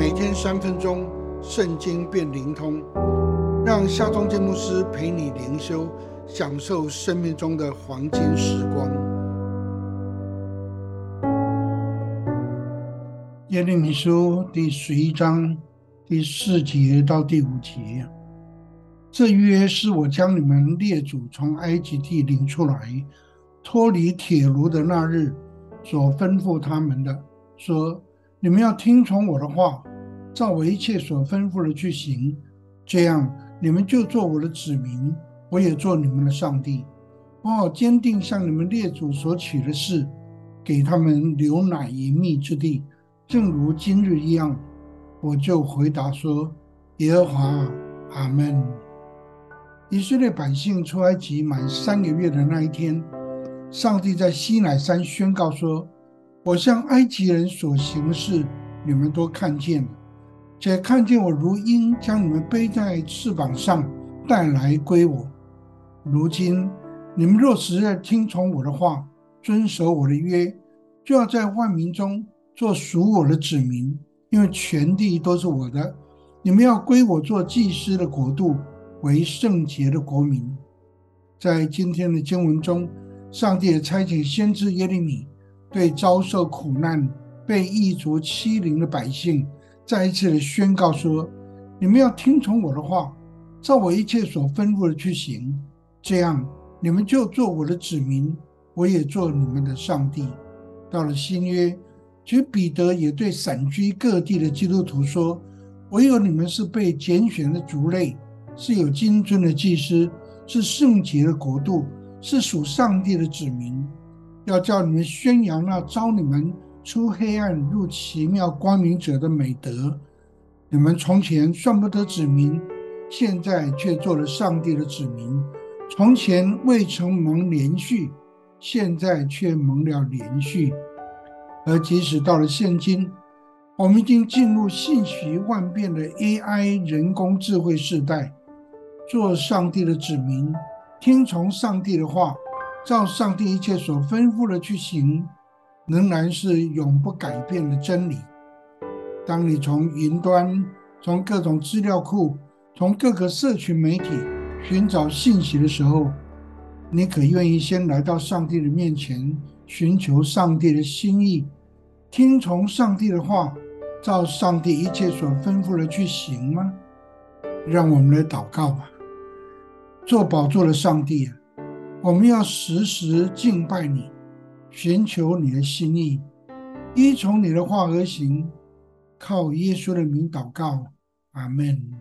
每天三分钟，圣经变灵通，让夏忠建牧师陪你灵修，享受生命中的黄金时光。耶利米书第十一章第四节到第五节，这约是我将你们列祖从埃及地领出来，脱离铁炉的那日。所吩咐他们的说：“你们要听从我的话，照我一切所吩咐的去行，这样你们就做我的子民，我也做你们的上帝。我好坚定向你们列祖所取的事，给他们留奶隐秘之地，正如今日一样。”我就回答说：“耶和华，阿门。”以色列百姓出埃及满三个月的那一天。上帝在西乃山宣告说：“我向埃及人所行的事，你们都看见了，且看见我如鹰将你们背在翅膀上带来归我。如今你们若实在听从我的话，遵守我的约，就要在万民中做属我的子民，因为全地都是我的。你们要归我做祭司的国度，为圣洁的国民。”在今天的经文中。上帝也差遣先知耶利米，对遭受苦难、被异族欺凌的百姓，再一次的宣告说：“你们要听从我的话，照我一切所吩咐的去行，这样你们就做我的子民，我也做你们的上帝。”到了新约，其实彼得也对散居各地的基督徒说：“唯有你们是被拣选的族类，是有金尊的祭司，是圣洁的国度。”是属上帝的子民，要叫你们宣扬那招你们出黑暗入奇妙光明者的美德。你们从前算不得子民，现在却做了上帝的子民；从前未曾蒙连续，现在却蒙了连续。而即使到了现今，我们已经进入信息万变的 AI 人工智慧时代，做上帝的子民。听从上帝的话，照上帝一切所吩咐的去行，仍然是永不改变的真理。当你从云端、从各种资料库、从各个社群媒体寻找信息的时候，你可愿意先来到上帝的面前，寻求上帝的心意，听从上帝的话，照上帝一切所吩咐的去行吗？让我们来祷告吧。做宝座的上帝啊，我们要时时敬拜你，寻求你的心意，依从你的话而行，靠耶稣的名祷告，阿门。